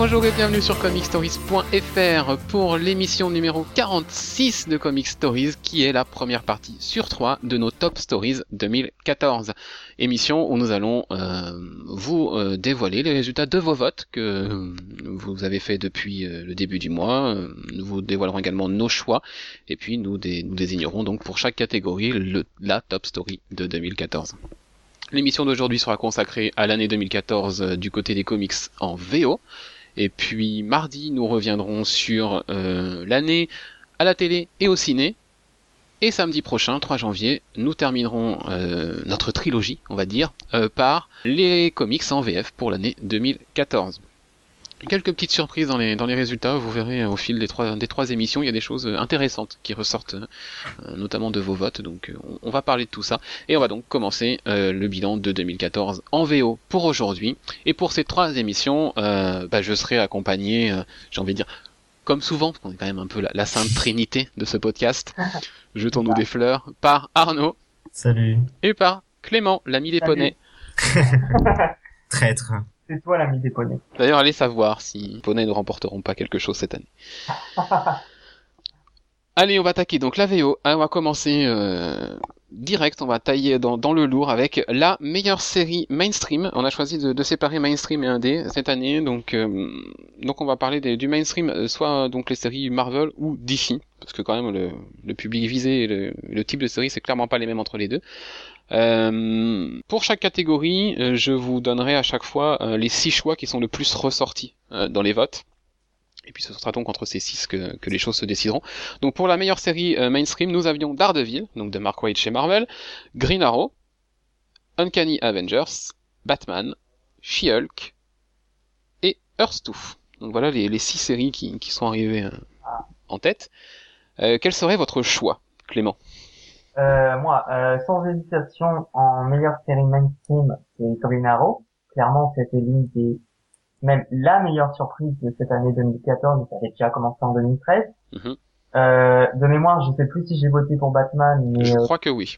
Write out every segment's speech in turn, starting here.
Bonjour, et bienvenue sur comicstories.fr pour l'émission numéro 46 de Comic Stories qui est la première partie sur 3 de nos Top Stories 2014. Émission où nous allons euh, vous euh, dévoiler les résultats de vos votes que vous avez fait depuis euh, le début du mois. Euh, Nous vous dévoilerons également nos choix et puis nous, dé- nous désignerons donc pour chaque catégorie la Top Story de 2014. L'émission d'aujourd'hui sera consacrée à l'année 2014 euh, du côté des comics en VO. Et puis mardi, nous reviendrons sur euh, l'année à la télé et au ciné. Et samedi prochain, 3 janvier, nous terminerons euh, notre trilogie, on va dire, euh, par les comics en VF pour l'année 2014. Quelques petites surprises dans les, dans les résultats, vous verrez euh, au fil des trois, des trois émissions, il y a des choses euh, intéressantes qui ressortent, euh, notamment de vos votes, donc on, on va parler de tout ça. Et on va donc commencer euh, le bilan de 2014 en VO pour aujourd'hui. Et pour ces trois émissions, euh, bah, je serai accompagné, euh, j'ai envie de dire, comme souvent, parce qu'on est quand même un peu la, la sainte trinité de ce podcast, jetons-nous des fleurs, par Arnaud Salut. et par Clément, l'ami des Salut. poneys. Traître. C'est toi l'ami des poneys. D'ailleurs, allez savoir si les poneys ne remporteront pas quelque chose cette année. Allez, on va attaquer donc la VO. Ah, on va commencer euh, direct, on va tailler dans, dans le lourd avec la meilleure série mainstream. On a choisi de, de séparer mainstream et indé cette année, donc euh, donc on va parler des- du mainstream, euh, soit donc les séries Marvel ou DC, parce que quand même le, le public visé et le, le type de série c'est clairement pas les mêmes entre les deux. Euh, pour chaque catégorie, euh, je vous donnerai à chaque fois euh, les six choix qui sont le plus ressortis dans les votes. Et puis ce sera donc entre ces six que, les choses se décideront. Donc pour la meilleure série mainstream, nous avions Daredevil, donc de Mark Waid chez Marvel, Green Arrow, Uncanny Avengers, Batman, She-Hulk et Earth 2. Donc voilà les, six séries qui, sont arrivées en tête. Quel serait votre choix, Clément? Euh, moi, euh, sans hésitation, en meilleure série mainstream, c'est Green Arrow. Clairement, c'était l'une des, même la meilleure surprise de cette année 2014, mais ça avait déjà commencé en 2013. Mhm. Euh, de mémoire, je sais plus si j'ai voté pour Batman, mais Je euh, crois que oui.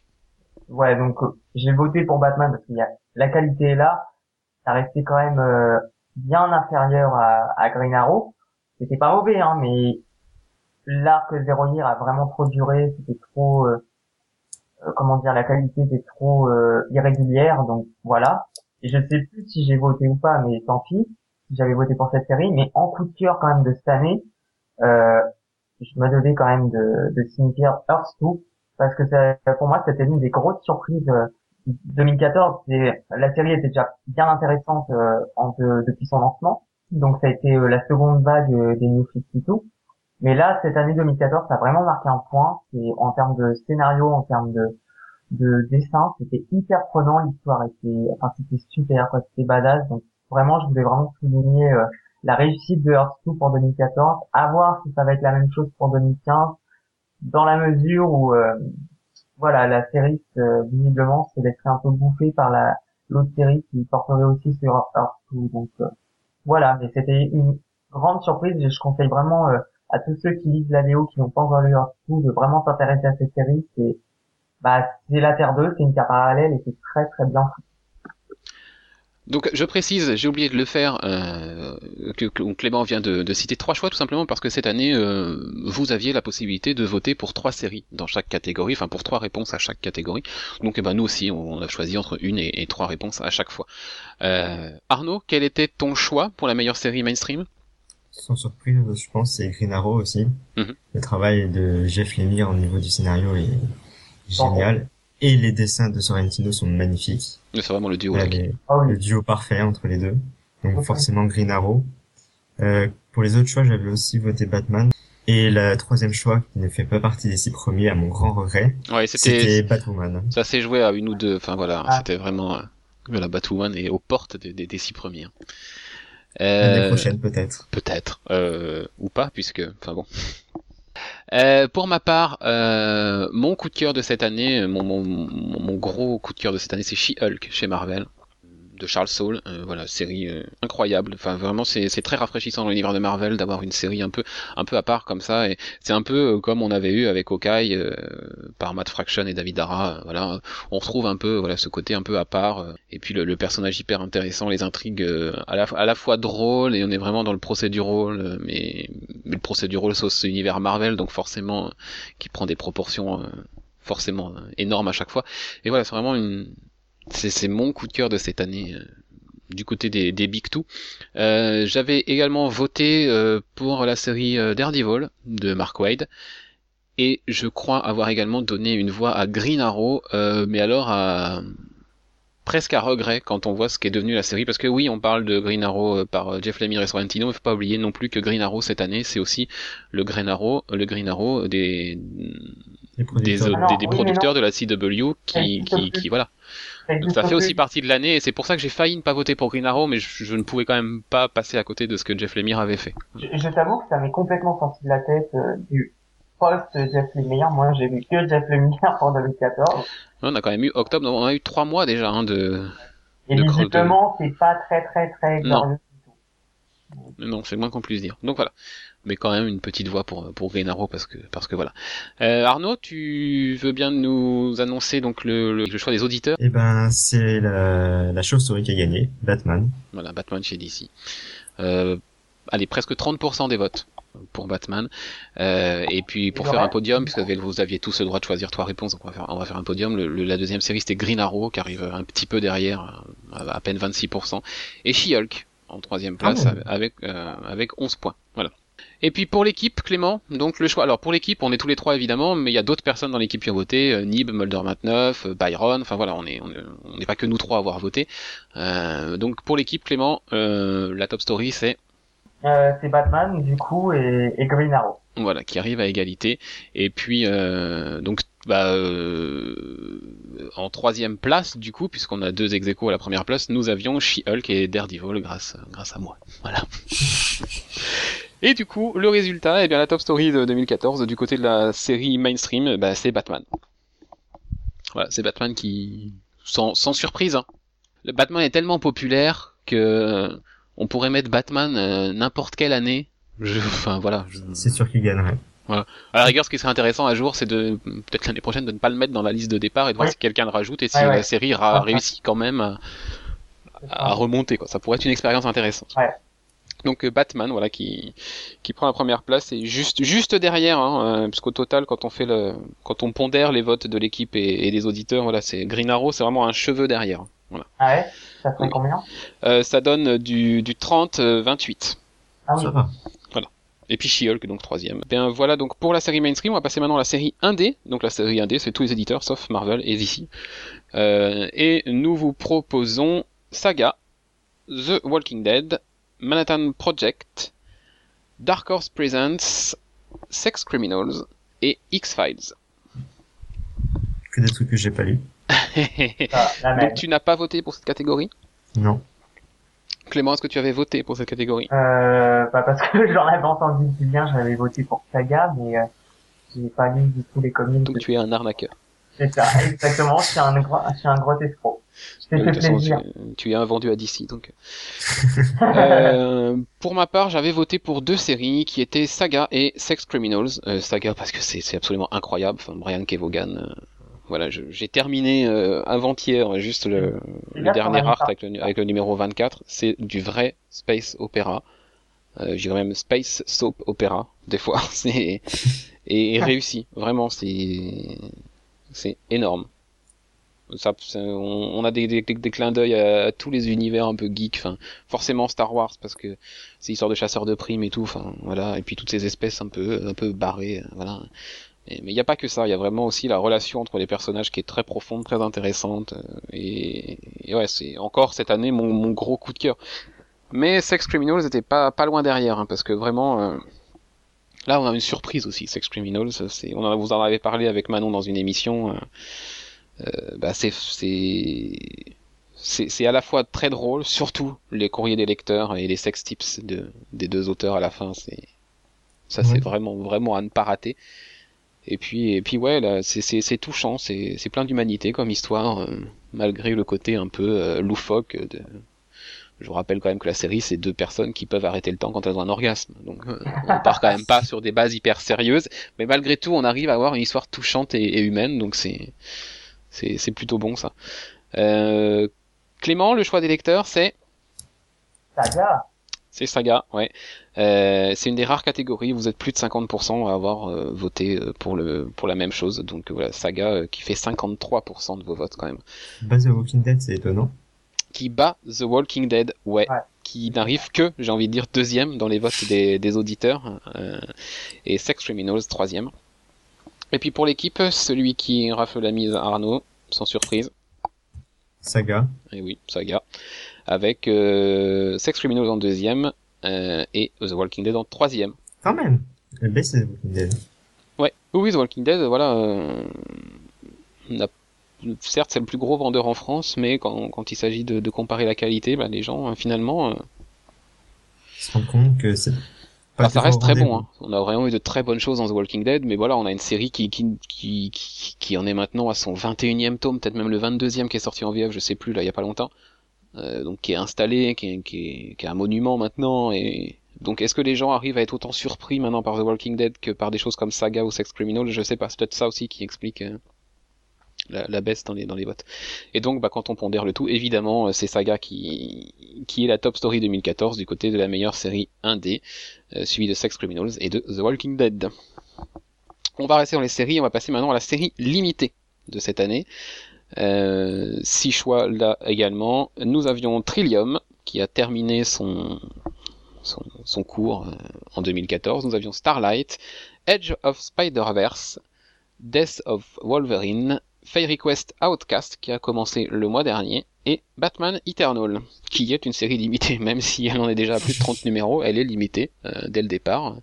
ouais, donc euh, j'ai voté pour Batman parce qu'il y a la qualité est là. Ça restait quand même euh, bien inférieur à, à Green Arrow. C'était pas mauvais, hein, mais l'arc Zero Year a vraiment trop duré. C'était trop, comment dire, la qualité était trop euh, irrégulière. Donc voilà. Et je sais plus si j'ai voté ou pas, mais tant pis. J'avais voté pour cette série, mais en coup de cœur quand même de cette année, euh, je me devais quand même de, de signifier Earth 2 parce que ça- pour moi c'était l'une des grosses surprises euh, 2014 c'est- la série était déjà bien intéressante euh, depuis son lancement donc ça a été euh, la seconde vague euh, des New 52 mais là cette année 2014 ça a vraiment marqué un point. C'est en termes de scénario en termes de de dessin c'était hyper prenant. L'histoire était enfin c'était super quoi. C'était badass. Donc vraiment je voulais vraiment souligner euh, la réussite de Earth 2 pour 2014 à voir si ça va être la même chose pour 2015 dans la mesure où euh, voilà la série euh, visiblement se laisserait un peu bouffer par la l'autre série qui porterait aussi sur Earth 2 donc euh, voilà. Mais c'était une grande surprise je conseille vraiment euh, à tous ceux qui lisent la VO qui n'ont pas encore lu Earth 2 de vraiment s'intéresser à cette série c'est bah c'est la Terre 2 c'est une Terre parallèle et c'est très très bien. Donc je précise, j'ai oublié de le faire, euh, que, que Clément vient de, de citer trois choix tout simplement parce que cette année euh, vous aviez la possibilité de voter pour trois séries dans chaque catégorie, enfin pour trois réponses à chaque catégorie. Donc eh ben, nous aussi on a choisi entre une et, et trois réponses à chaque fois. Euh, Arnaud, quel était ton choix pour la meilleure série mainstream? Sans surprise, je pense, c'est Green Arrow aussi. Mhm. Le travail de Jeff Lemire au niveau du scénario est génial. Et les dessins de Sorrentino sont magnifiques. C'est vraiment le duo Voilà, là. qui- les- Ah oui le duo parfait entre les deux. Donc forcément Green Arrow. Euh, pour les autres choix, j'avais aussi voté Batman. Et la troisième choix, qui ne fait pas partie des six premiers, à mon grand regret, Ouais, c'était c'était Batwoman. ça s'est joué à une ou deux, enfin voilà, Ah. c'était vraiment euh, la Batwoman et aux portes des, des, des six premiers. L'année Euh, prochaine peut-être. Peut-être, euh, ou pas, puisque, enfin bon. Euh, pour ma part, euh, mon coup de cœur de cette année, mon, mon, mon mon gros coup de cœur de cette année, c'est She-Hulk chez Marvel. De Charles Saul. Euh, voilà, série euh, incroyable. Enfin, vraiment, c'est très rafraîchissant dans l'univers de Marvel d'avoir une série un peu, un peu à part comme ça. Et c'est un peu comme on avait eu avec Hawkeye par Matt Fraction et David Dara. voilà, on retrouve un peu, voilà, ce côté un peu à part. et puis le, personnage hyper intéressant, les intrigues à la, à la fois drôles et on est vraiment dans le procédural, mais, mais le procédural sauce univers Marvel, donc forcément qui prend des proportions forcément énormes à chaque fois. Et voilà, c'est vraiment une, c'est mon coup de cœur de cette année euh, du côté des, des Big Two. Euh, J'avais également voté euh, pour la série euh, Daredevil de Mark Wade. Et je crois avoir également donné une voix à Green Arrow, mais alors à presque à regret quand on voit ce qu'est devenu la série parce que oui on parle de Green Arrow par Jeff Lemire et Sorrentino mais faut pas oublier non plus que Green Arrow cette année c'est aussi le Green Arrow le Green Arrow des des, des, producteurs de la CW qui, qui, qui, voilà ça fait aussi partie de l'année et c'est pour ça que j'ai failli ne pas voter pour Green Arrow, mais je, ne pouvais quand même pas passer à côté de ce que Jeff Lemire avait fait. Je, t'avoue que ça m'est complètement sorti de la tête euh, du post Jeff Lemire. Moi, j'ai vu que Jeff Lemire pour 2014. On a quand même eu octobre, on a eu trois mois déjà hein, de. Et de visiblement, c'est pas très très très glorieux. Non, non c'est moins qu'on puisse dire. Donc voilà mais quand même une petite voix pour pour Green Arrow parce que parce que voilà. Euh, Arnaud, tu veux bien nous annoncer donc le, le, choix des auditeurs? Eh ben, c'est la, la chauve-souris qui a gagné, Batman. Voilà, Batman chez DC. Euh, allez, presque 30% des votes pour Batman. Euh, et puis pour faire un podium, puisque vous aviez tous le droit de choisir trois réponses, donc on va faire, on va faire un podium. Le, la deuxième série c'était Green Arrow qui arrive un petit peu derrière, à, peine 26%, et She-Hulk en troisième place ah avec euh, avec 11 points. Voilà. Et puis pour l'équipe, Clément, donc le choix. Alors pour l'équipe, on est tous les trois évidemment, mais il y a d'autres personnes dans l'équipe qui ont voté. Euh, Nib, Mulder 29, euh, Byron. Enfin voilà, on est on n'est pas que nous trois à avoir voté. Euh, donc pour l'équipe, Clément, euh, la top story c'est. Euh, c'est Batman du coup et, et, Green Arrow. Voilà, qui arrive à égalité. Et puis donc bah, en troisième place du coup, puisqu'on a deux ex à la première place, nous avions She-Hulk et Daredevil grâce grâce à moi. Voilà. Et du coup, le résultat, eh bien, la top story de 2014 du côté de la série mainstream, bah, c'est Batman. Voilà, c'est Batman qui, sans, sans surprise, hein. le Batman est tellement populaire que on pourrait mettre Batman euh, n'importe quelle année. Je, enfin voilà. C'est sûr qu'il gagnerait. Voilà. À la rigueur, ce qui serait intéressant un jour, c'est de peut-être l'année prochaine de ne pas le mettre dans la liste de départ et de voir si quelqu'un le rajoute et si la série a réussi quand même à, à, remonter. Quoi. Ça pourrait être une expérience intéressante. Ouais. Donc euh, Batman, voilà, qui qui prend la première place et juste juste derrière, hein, euh, parce qu'au total, quand on fait le, quand on pondère les votes de l'équipe et, des auditeurs, voilà, c'est Green Arrow, c'est vraiment un cheveu derrière. Voilà. Ah ouais, ça fait combien? Euh, Ça donne du du 30-28. Ah oui. Voilà. Et puis She-Hulk, donc troisième. Bien voilà donc pour la série mainstream, on va passer maintenant à la série 1D. Donc la série 1D, c'est tous les éditeurs sauf Marvel et DC. Euh, et nous vous proposons Saga, The Walking Dead, Manhattan Project, Dark Horse Presents, Sex Criminals et X-Files. Que des trucs que j'ai pas lus. Ah, Donc tu n'as pas voté pour cette catégorie? Non. Clément, est-ce que tu avais voté pour cette catégorie? Euh, bah parce que j'en avais entendu bien, j'avais voté pour Saga, mais euh, j'ai pas lu du tout les comics. Donc tu es un arnaqueur. C'est ça, exactement, je suis un, un gros escroc. Tu, es un vendu à DC, donc. euh, pour ma part, j'avais voté pour deux séries qui étaient Saga et Sex Criminals. Euh, Saga parce que c'est absolument incroyable. Enfin, Brian Kevogan. Euh, voilà, j'ai terminé euh, avant-hier juste le, le dernier art avec le, avec le, numéro 24. C'est du vrai space opéra. Euh, J'irais même space soap opéra des fois. C'est et, et réussi. Vraiment, c'est c'est énorme. Ça, on, a des, des, des clins d'œil à, tous les univers un peu geek, forcément Star Wars parce que c'est histoire de chasseurs de primes et tout, voilà, et puis toutes ces espèces un peu un peu barrées, voilà. mais il n'y a pas que ça, il y a vraiment aussi la relation entre les personnages qui est très profonde, très intéressante, euh, et, et ouais, c'est encore cette année mon, mon, gros coup de cœur. Mais Sex Criminals était pas pas loin derrière, hein, parce que vraiment. Euh, Là, on a une surprise aussi, Sex Criminals. On en, vous en avez parlé avec Manon dans une émission. Euh, bah c'est, c'est, c'est, à la fois très drôle, surtout les courriers des lecteurs et les sex tips de, des deux auteurs à la fin. C'est, ça, c'est vraiment, vraiment à ne pas rater. Et puis, et puis ouais, c'est, touchant, c'est, c'est plein d'humanité comme histoire, euh, malgré le côté un peu euh, loufoque. De... Je vous rappelle quand même que la série, c'est deux personnes qui peuvent arrêter le temps quand elles ont un orgasme. Donc, euh, on part quand même pas sur des bases hyper sérieuses, mais malgré tout, on arrive à avoir une histoire touchante et, et humaine, donc c'est, c'est, plutôt bon ça. Euh, Clément, le choix des lecteurs, c'est Saga. C'est Saga, ouais. Euh, c'est une des rares catégories où vous êtes plus de 50% à avoir euh, voté euh, pour le pour la même chose. Donc voilà, Saga euh, qui fait 53% de vos votes quand même. Base of Walking Dead, c'est étonnant. Qui bat The Walking Dead, ouais. Ouais. Qui n'arrive que, j'ai envie de dire, deuxième dans les votes des, des auditeurs. euh, et Sex Criminals, troisième. Et puis pour l'équipe, celui qui rafle la mise, Arnaud, sans surprise. Saga. Et oui, Saga. Avec euh, Sex Criminals en deuxième euh, et The Walking Dead en troisième. Quand même. Le best, c'est The Walking Dead. Ouais, oui, The Walking Dead, voilà. euh, certes, c'est le plus gros vendeur en France, mais quand, quand il s'agit de, de comparer la qualité, bah, les gens, finalement, Ils se rendent compte que c'est bah, ça reste très bon. Hein. On a vraiment eu de très bonnes choses dans The Walking Dead, mais voilà, on a une série qui, qui, qui, qui, qui en est maintenant à son 21e tome, peut-être même le 22e qui est sorti en VF, je sais plus, là, il y a pas longtemps. Euh, donc qui est installé, qui est, qui, est, qui est un monument maintenant, et donc est-ce que les gens arrivent à être autant surpris maintenant par The Walking Dead que par des choses comme Saga ou Sex Criminal? Je sais pas, c'est peut-être ça aussi qui explique euh, la, la baisse dans les, dans les votes. Et donc, bah, quand on pondère le tout, évidemment, euh, c'est Saga qui, qui est la top story 2014 du côté de la meilleure série 1D, euh, suivi de Sex Criminals et de The Walking Dead. On va rester dans les séries, on va passer maintenant à la série limitée de cette année. Euh, six choix là également. Nous avions Trillium, qui a terminé son, son, son cours euh, en 2014. Nous avions Starlight, Edge of Spider-Verse, Death of Wolverine, Fairy Quest Outcast, qui a commencé le mois dernier, et Batman Eternal, qui est une série limitée, même si elle en est déjà à plus de 30 numéros, elle est limitée euh, dès le départ.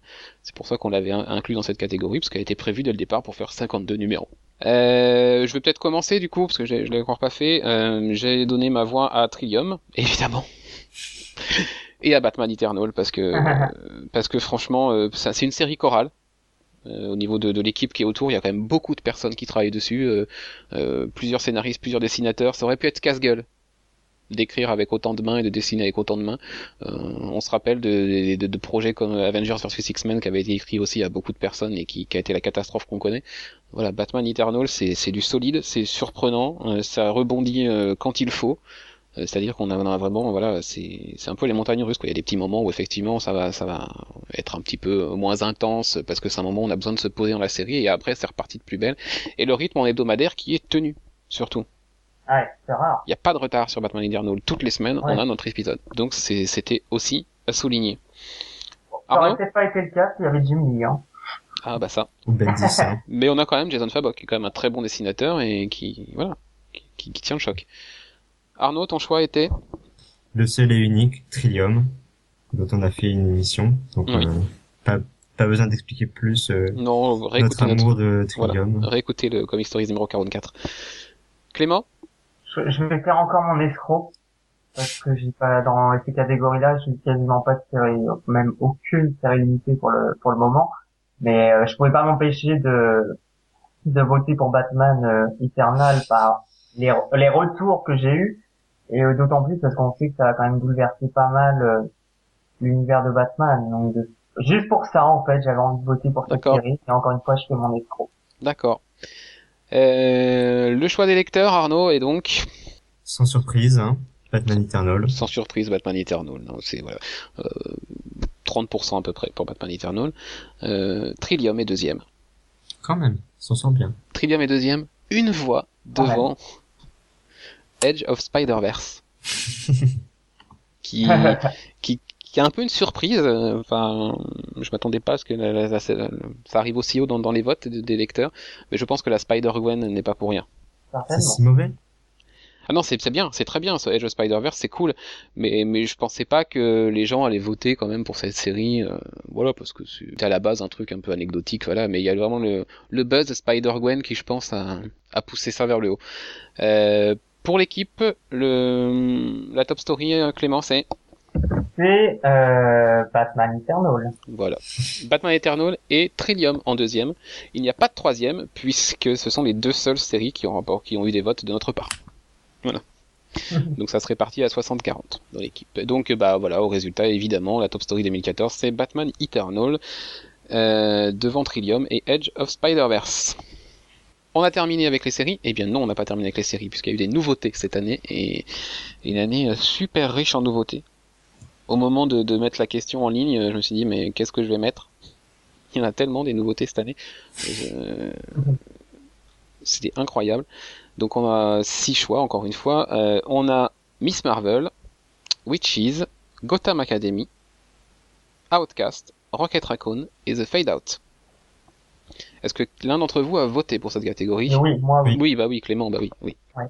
C'est pour ça qu'on l'avait in- inclus dans cette catégorie, parce qu'elle était prévue dès le départ pour faire 52 numéros. Euh, je vais peut-être commencer du coup, parce que je l'ai encore pas fait. Euh, j'ai donné ma voix à Trillium, évidemment. Et à Batman Eternal, parce que, parce que franchement, euh, ça, c'est une série chorale. Euh, au niveau de, de l'équipe qui est autour, il y a quand même beaucoup de personnes qui travaillent dessus, euh, euh, plusieurs scénaristes, plusieurs dessinateurs. Ça aurait pu être casse-gueule d'écrire avec autant de mains et de dessiner avec autant de mains. Euh, on se rappelle de, de, de projets comme Avengers vs X-Men qui avait été écrit aussi à beaucoup de personnes et qui, qui a été la catastrophe qu'on connaît. Voilà, Batman Eternal, c'est du solide, c'est surprenant, euh, ça rebondit euh, quand il faut. Euh, C'est-à-dire qu'on a, vraiment, voilà, c'est c'est un peu les montagnes russes. Quoi. Il y a des petits moments où effectivement ça va, ça va être un petit peu moins intense parce que c'est un moment où on a besoin de se poser dans la série et après c'est reparti de plus belle. Et le rythme en hebdomadaire qui est tenu, surtout. Ouais, c'est rare. Il n'y a pas de retard sur Batman Eternal. Toutes les semaines, Ouais. on a notre épisode. Donc c'est- c'était aussi à souligner. Ça aurait peut-être pas été le cas s'il y avait Jim Lee, hein. Ah bah ça. Ou Bendis, hein. Mais on a quand même Jason Fabok, qui est quand même un très bon dessinateur et qui, voilà, qui, qui- qui tient le choc. Arnaud, ton choix était Le seul et unique, Trillium, dont on a fait une émission. Donc, Oui. euh, pas, pas besoin d'expliquer plus euh, Non, notre réécoutez notre, amour de Trillium. réécoutez le Comic Stories numéro 44. Clément Je, je vais faire encore mon escroc. Parce que j'ai pas, dans ces catégories-là, j'ai quasiment pas de série, même aucune série limitée pour le, pour le moment. Mais euh, je pouvais pas m'empêcher de, de voter pour Batman euh, Eternal par les, les retours que j'ai eus. Et euh, d'autant plus parce qu'on sait que ça a quand même bouleversé pas mal euh, l'univers de Batman. Donc de- juste pour ça, en fait, j'avais envie de voter pour cette série. Et encore une fois, je fais mon escroc. D'accord. Euh, le choix des lecteurs, Arnaud, est donc, Sans surprise, hein, Batman Eternal. sans surprise, Batman Eternal. Non, c'est voilà, euh, 30% à peu près pour Batman Eternal. Euh, Trillium est deuxième. Quand même, s'en sort bien. Trillium est deuxième, une voix devant Edge of Spider-Verse. qui, qui, qui a un peu une surprise. euh, Enfin, je m'attendais pas à ce que la- la- la- ça arrive aussi haut dans, dans les votes des, des lecteurs. Mais je pense que la Spider-Gwen n'est pas pour rien. C'est si mauvais Ah non, c'est c'est bien, c'est très bien, ce Edge of Spider-Verse, c'est cool. Mais, mais je pensais pas que les gens allaient voter quand même pour cette série. euh, voilà, parce que c'est à la base un truc un peu anecdotique, voilà. Mais il y a vraiment le, le buzz Spider-Gwen qui, je pense, a, a poussé ça vers le haut. Euh, pour l'équipe, le, la top story, euh, Clément, c'est c'est euh, Batman Eternal. Voilà. Batman Eternal et Trillium en deuxième. Il n'y a pas de troisième, puisque ce sont les deux seules séries qui ont, qui ont eu des votes de notre part. Voilà. Donc ça se répartit à 60-40 dans l'équipe. Donc bah voilà, au résultat, évidemment, la top story 2014, c'est Batman Eternal, euh, devant Trillium et Edge of Spider-Verse. On a terminé avec les séries Eh bien non, on n'a pas terminé avec les séries, puisqu'il y a eu des nouveautés cette année, et une année super riche en nouveautés. Au moment de, mettre la question en ligne, je me suis dit, mais qu'est-ce que je vais mettre? Il y en a tellement des nouveautés cette année. Je... C'était incroyable. Donc on a six choix, encore une fois. Euh, on a Miss Marvel, Witches, Gotham Academy, Outcast, Rocket Raccoon et The Fade Out. Est-ce que l'un d'entre vous a voté pour cette catégorie? Oui, moi oui. Oui, bah oui, Clément, bah oui, oui. Ouais.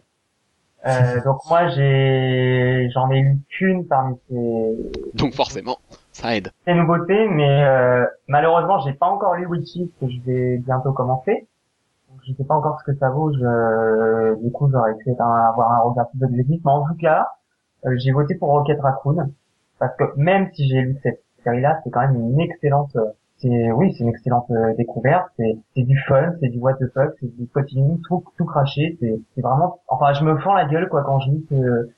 Euh, donc moi j'ai j'en ai eu qu'une parmi ces Donc forcément, ça aide. ces nouveautés, mais euh, malheureusement j'ai pas encore lu Witches que je vais bientôt commencer. Donc je sais pas encore ce que ça vaut. Je, du coup j'aurais pu avoir un regard plus objectif, mais en tout cas euh, j'ai voté pour Rocket Raccoon parce que même si j'ai lu cette série-là, c'est quand même une excellente euh, c'est oui, c'est une excellente euh, découverte. C'est c'est du fun, c'est du what the fuck, c'est du continu, tout tout craché. C'est c'est vraiment. Enfin, je me fends la gueule quoi quand je lis ce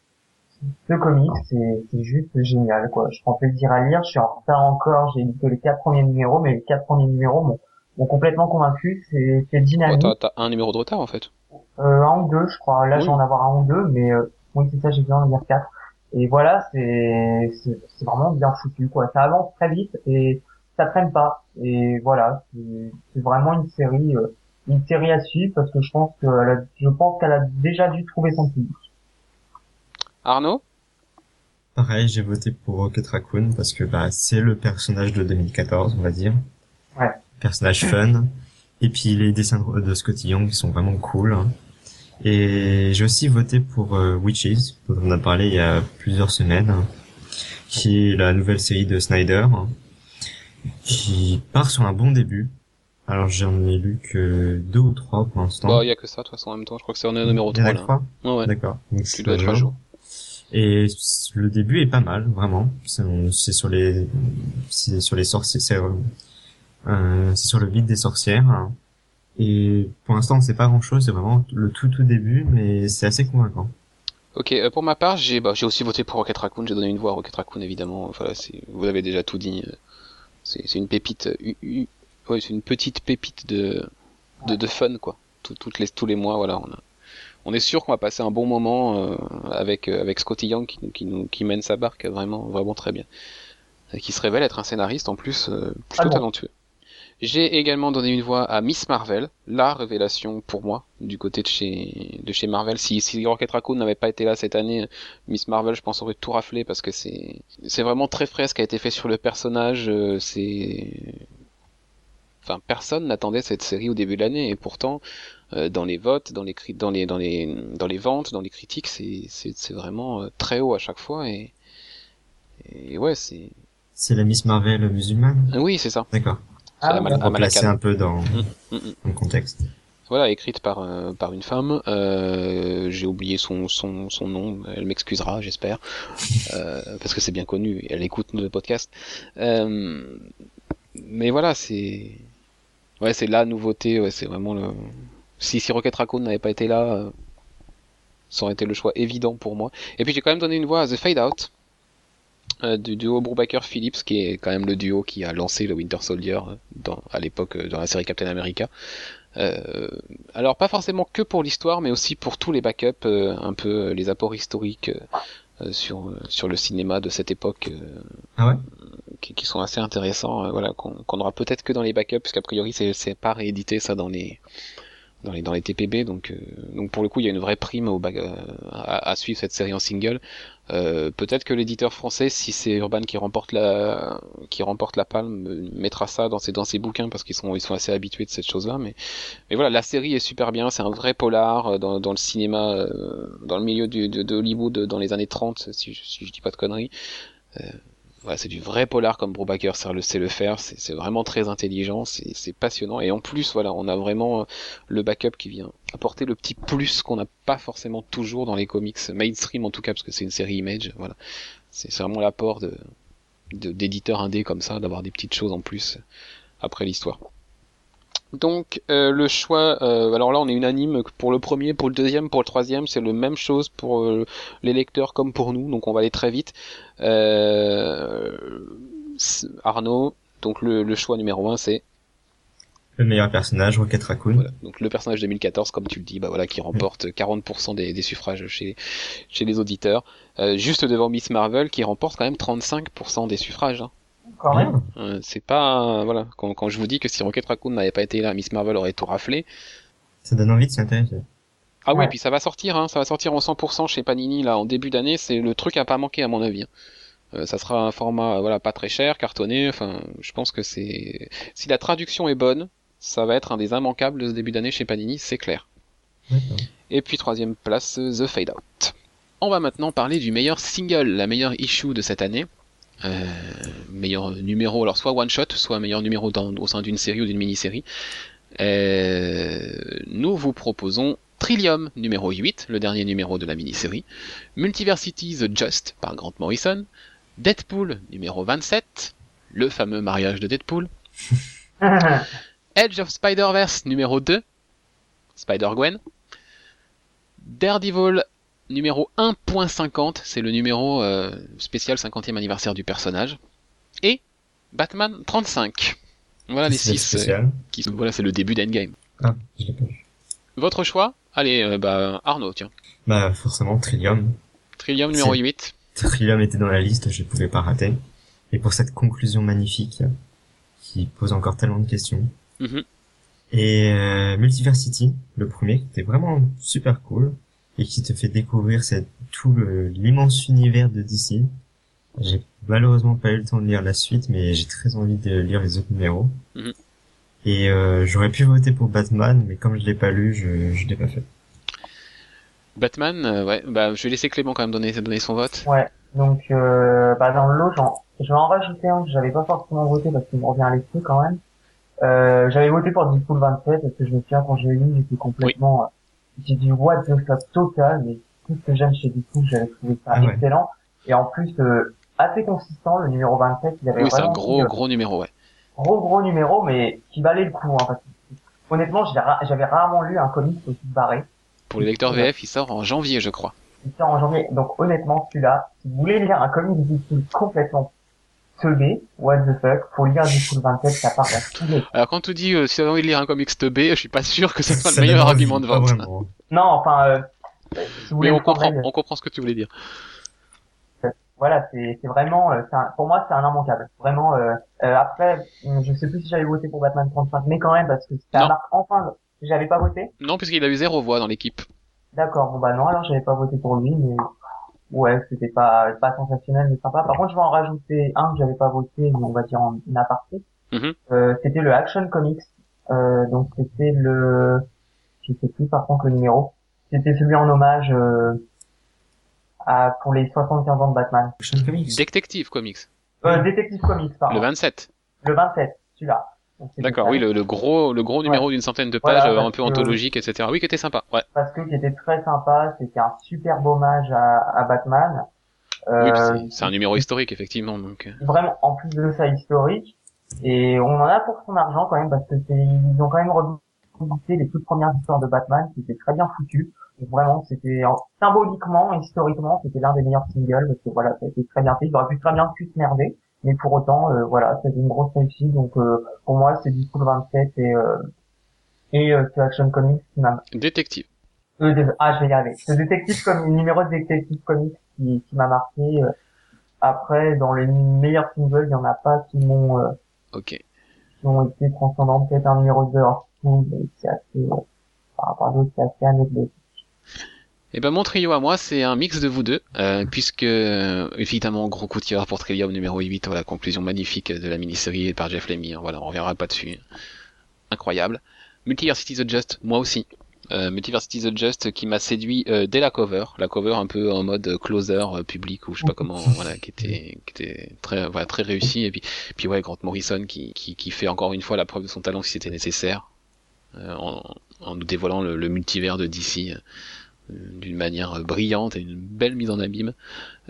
ce comic. C'est c'est juste génial quoi. Je prends plaisir à lire. Je suis en retard encore. J'ai lu que les quatre premiers numéros, mais les quatre premiers numéros m'ont m'ont complètement convaincu. C'est c'est dynamique. Oh, t'as un numéro de retard en fait. Euh, un ou deux, je crois. Là, oui. je vais en avoir un ou deux, mais euh, oui, c'est ça. J'ai besoin de lire quatre. Et voilà, c'est c'est vraiment bien foutu quoi. Ça avance très vite et ça traîne pas. Et voilà, c'est vraiment une série, euh, une série à suivre parce que je pense que a, je pense qu'elle a déjà dû trouver son public. Arnaud? Pareil, j'ai voté pour Rocket Raccoon parce que bah c'est le personnage de 2014, on va dire. Ouais. Personnage fun. Et puis les dessins de Scotty Young qui sont vraiment cool. Hein. Et j'ai aussi voté pour euh, Witches, dont on a parlé il y a plusieurs semaines, qui est la nouvelle série de Snyder, hein qui part sur un bon début. Alors j'en ai lu que deux ou trois pour l'instant. Bah, il y a que ça de toute façon en même temps, je crois que c'est en numéro 3 il y en a là. Trois oh, ouais. D'accord. Donc tu dois être à jour. Et le début est pas mal, vraiment. C'est sur les, c'est sur les sorciers, c'est euh, sur le vide des sorcières. Et pour l'instant, c'est pas grand chose, c'est vraiment le tout tout début, mais c'est assez convaincant. Ok, euh, pour ma part, j'ai bah, j'ai aussi voté pour Rocket Raccoon, j'ai donné une voix à Rocket Raccoon évidemment. Enfin, c'est vous avez déjà tout dit. C'est une pépite, euh, ouais, c'est une petite pépite de, de, de fun quoi. Tout, toutes les, tous les mois, voilà, on, a, on est sûr qu'on va passer un bon moment euh, avec euh, avec Scotty Young qui, qui nous qui mène sa barque vraiment vraiment très bien, et qui se révèle être un scénariste en plus euh, plutôt ah bon. talentueux. J'ai également donné une voix à Miss Marvel, la révélation pour moi du côté de chez de chez Marvel. Si, si Rocket Raccoon n'avait pas été là cette année, Miss Marvel, je pense aurait tout raflé parce que c'est c'est vraiment très frais ce qui a été fait sur le personnage. C'est enfin personne n'attendait cette série au début de l'année et pourtant euh, dans les votes, dans les dans les dans les dans les ventes, dans les critiques, c'est c'est c'est vraiment euh, très haut à chaque fois et et ouais c'est c'est la Miss Marvel musulmane? Oui, c'est ça. D'accord. Ah, va placer un peu dans, Mm, mm, mm. dans le contexte. Voilà, écrite par euh, par une femme. Euh, J'ai oublié son son son nom. Elle m'excusera, j'espère, euh, parce que c'est bien connu. Elle écoute le podcast. Euh, mais voilà, c'est ouais, c'est la nouveauté. Ouais, c'est vraiment le. Si si Rocket Raccoon n'avait pas été là, euh, ça aurait été le choix évident pour moi. Et puis j'ai quand même donné une voix à The Fade Out. Euh, du duo Brubaker Phillips qui est quand même le duo qui a lancé le Winter Soldier dans, à l'époque dans la série Captain America. Euh, alors pas forcément que pour l'histoire, mais aussi pour tous les backups, euh, un peu les apports historiques euh, sur sur le cinéma de cette époque, ah ouais qui, qui, sont assez intéressants. voilà, qu'on qu aura peut-être que dans les backups, puisqu'a priori c'est c'est pas réédité ça dans les dans les dans les TPB, donc donc pour le coup il y a une vraie prime au à, à suivre cette série en single. Euh, peut-être que l'éditeur français, si c'est Urban qui remporte la qui remporte la palme, mettra ça dans ses dans ses bouquins parce qu'ils sont ils sont assez habitués de cette chose-là. Mais mais voilà, la série est super bien. C'est un vrai polar dans, dans le cinéma, euh, dans le milieu du, de, de, Hollywood dans les années 30, si je, si je dis pas de conneries. Euh, voilà, c'est du vrai polar comme Brubaker sait le, sait le faire. C'est vraiment très intelligent, c'est passionnant. Et en plus, voilà, on a vraiment le backup qui vient apporter le petit plus qu'on n'a pas forcément toujours dans les comics mainstream en tout cas, parce que c'est une série Image. Voilà, c'est vraiment l'apport de d'éditeurs indés comme ça, d'avoir des petites choses en plus après l'histoire. Donc euh, le choix, euh, alors là on est unanime pour le premier, pour le deuxième, pour le troisième, c'est le même chose pour euh, les lecteurs comme pour nous, donc on va aller très vite. Arnaud, donc le, choix numéro un c'est le meilleur personnage, Rocket Raccoon. Voilà. Donc le personnage 2014, comme tu le dis, bah voilà, qui remporte 40% des, des, suffrages chez chez les auditeurs, juste devant Miss Marvel, qui remporte quand même 35% des suffrages. Hein. Quand même. Euh, c'est pas voilà quand, quand je vous dis que si Rocket Raccoon n'avait pas été là, Miss Marvel aurait tout raflé. Ça donne envie de s'y intéresser. Ah oui, puis ça va sortir, hein, ça va sortir en 100% chez Panini là en début d'année. C'est le truc à pas manquer à mon avis. Hein. Euh, ça sera un format voilà pas très cher, cartonné. Enfin, je pense que c'est si la traduction est bonne, ça va être un des immanquables de ce début d'année chez Panini, c'est clair. Et puis troisième place, The Fade Out. On va maintenant parler du meilleur single, la meilleure issue de cette année. Euh, meilleur numéro, alors soit one shot, soit meilleur numéro dans, au sein d'une série ou d'une mini-série. Euh, nous vous proposons Trillium numéro 8, le dernier numéro de la mini-série, Multiversity The Just par Grant Morrison, Deadpool numéro 27, le fameux mariage de Deadpool, Edge of Spider-Verse numéro 2, Spider-Gwen, Daredevil numéro 1.50, c'est le numéro euh, spécial 50e anniversaire du personnage. Et Batman 35. Voilà les 6. Euh, qui, voilà, c'est le début d'Endgame. Ah, je l'ai pas vu. Votre choix Allez, euh, bah Arnaud, tiens. Bah forcément Trillium. Trillium numéro 8. Trillium était dans la liste, je ne pouvais pas rater. Et pour cette conclusion magnifique, qui pose encore tellement de questions. Mm-hmm. Et euh, Multiversity, le premier, qui était vraiment super cool et qui te fait découvrir cette, tout l'immense univers de DC. J'ai malheureusement pas eu le temps de lire la suite, mais j'ai très envie de lire les autres numéros. Mhm. Et euh, j'aurais pu voter pour Batman, mais comme je l'ai pas lu, je je l'ai pas fait. Batman, euh, ouais, bah je vais laisser Clément quand même donner donner son vote. Ouais, donc euh, bah dans l'autre, je vais en rajouter un que j'avais pas forcément voté parce qu'il me revient à l'esprit quand même. Euh, j'avais voté pour Deadpool 27 parce que je me souviens quand je l'ai lu, j'étais complètement j'ai dit what the fuck total, mais tout ce que j'aime chez Deadpool, j'avais trouvé ça ah excellent. Et en plus, euh, assez consistant, le numéro 27, il avait oui, c'est un gros, gros numéro, ouais. Gros, gros numéro, mais qui valait le coup, hein, parce que, honnêtement, j'avais rarement lu un comic aussi barré. Pour les lecteurs VF, il sort en janvier, je crois. Il sort en janvier, donc honnêtement, celui-là, si vous voulez lire un comic de Deadpool complètement teubé, what the fuck, faut lire Deadpool 27, ça part à Alors quand tu dis, euh, si t'as envie de lire un comic teubé, je suis pas sûr que ce soit le meilleur argument de vente. Non, enfin, euh, mais on comprend, on comprend ce que tu voulais dire. Voilà, c'est vraiment, euh, pour moi, c'est un immanquable. Vraiment. Euh, euh, après, je sais plus si j'avais voté pour Batman 35, mais quand même parce que ça marque enfin. J'avais pas voté. Non, puisqu'il a eu zéro voix dans l'équipe. D'accord. Bon bah non, alors j'avais pas voté pour lui, mais ouais, c'était pas pas sensationnel, mais sympa. Par contre, je vais en rajouter un que j'avais pas voté, mais on va dire en aparté. Mm euh, c'était le Action Comics. Euh, donc c'était le, je sais plus par contre le numéro. C'était celui en hommage euh, à, pour les 75 ans de Batman. Detective Comics. Euh, Detective Comics, pardon. Le 27. Le 27, celui-là. D'accord, oui, le, le, gros, le gros numéro d'une centaine de pages, euh, un peu anthologique, etc. Oui, qui était sympa. Ouais. Parce que qui était très sympa, c'était un super hommage à, à Batman. Euh, oui, c'est un numéro historique, effectivement. Donc. Euh. Vraiment, en plus de ça historique, et on en a pour son argent quand même, parce que c'est, ils ont quand même les toutes premières histoires de Batman, qui étaient très bien foutues. Vraiment, c'était symboliquement, historiquement, c'était l'un des meilleurs singles parce que voilà, ça a été très bien fait. Il aurait pu très bien plus merder, mais pour autant, euh, voilà, c'était une grosse réussite. Donc euh, pour moi, c'est du coup 27 et euh, et euh, Action Comics qui m'a. Détective. Euh, ah, je vais y arriver. Ce détective comme numéro de détective comics qui, qui m'a marqué. après, dans les meilleurs singles, il y en a pas qui m'ont. ok. Qui ont été transcendants. Peut-être un numéro de c'est assez. par rapport à d'autres, c'est assez anecdotique. Et eh ben mon trio à moi c'est un mix de vous deux, euh, puisque euh, évidemment gros coup de tireur pour Trillium numéro 8, voilà conclusion magnifique de la mini-série par Jeff Lemire, voilà on reviendra pas dessus, incroyable. Multiversity the Just, moi aussi. Euh, Multiversity the Just qui m'a séduit euh, dès la cover, la cover un peu en mode closer euh, public ou je sais pas comment, voilà, qui était, qui était très, voilà, très réussi. Et puis, puis ouais, Grant Morrison qui, qui, qui fait encore une fois la preuve de son talent si c'était nécessaire, en, en nous dévoilant le, le multivers de DC d'une manière brillante et une belle mise en abîme.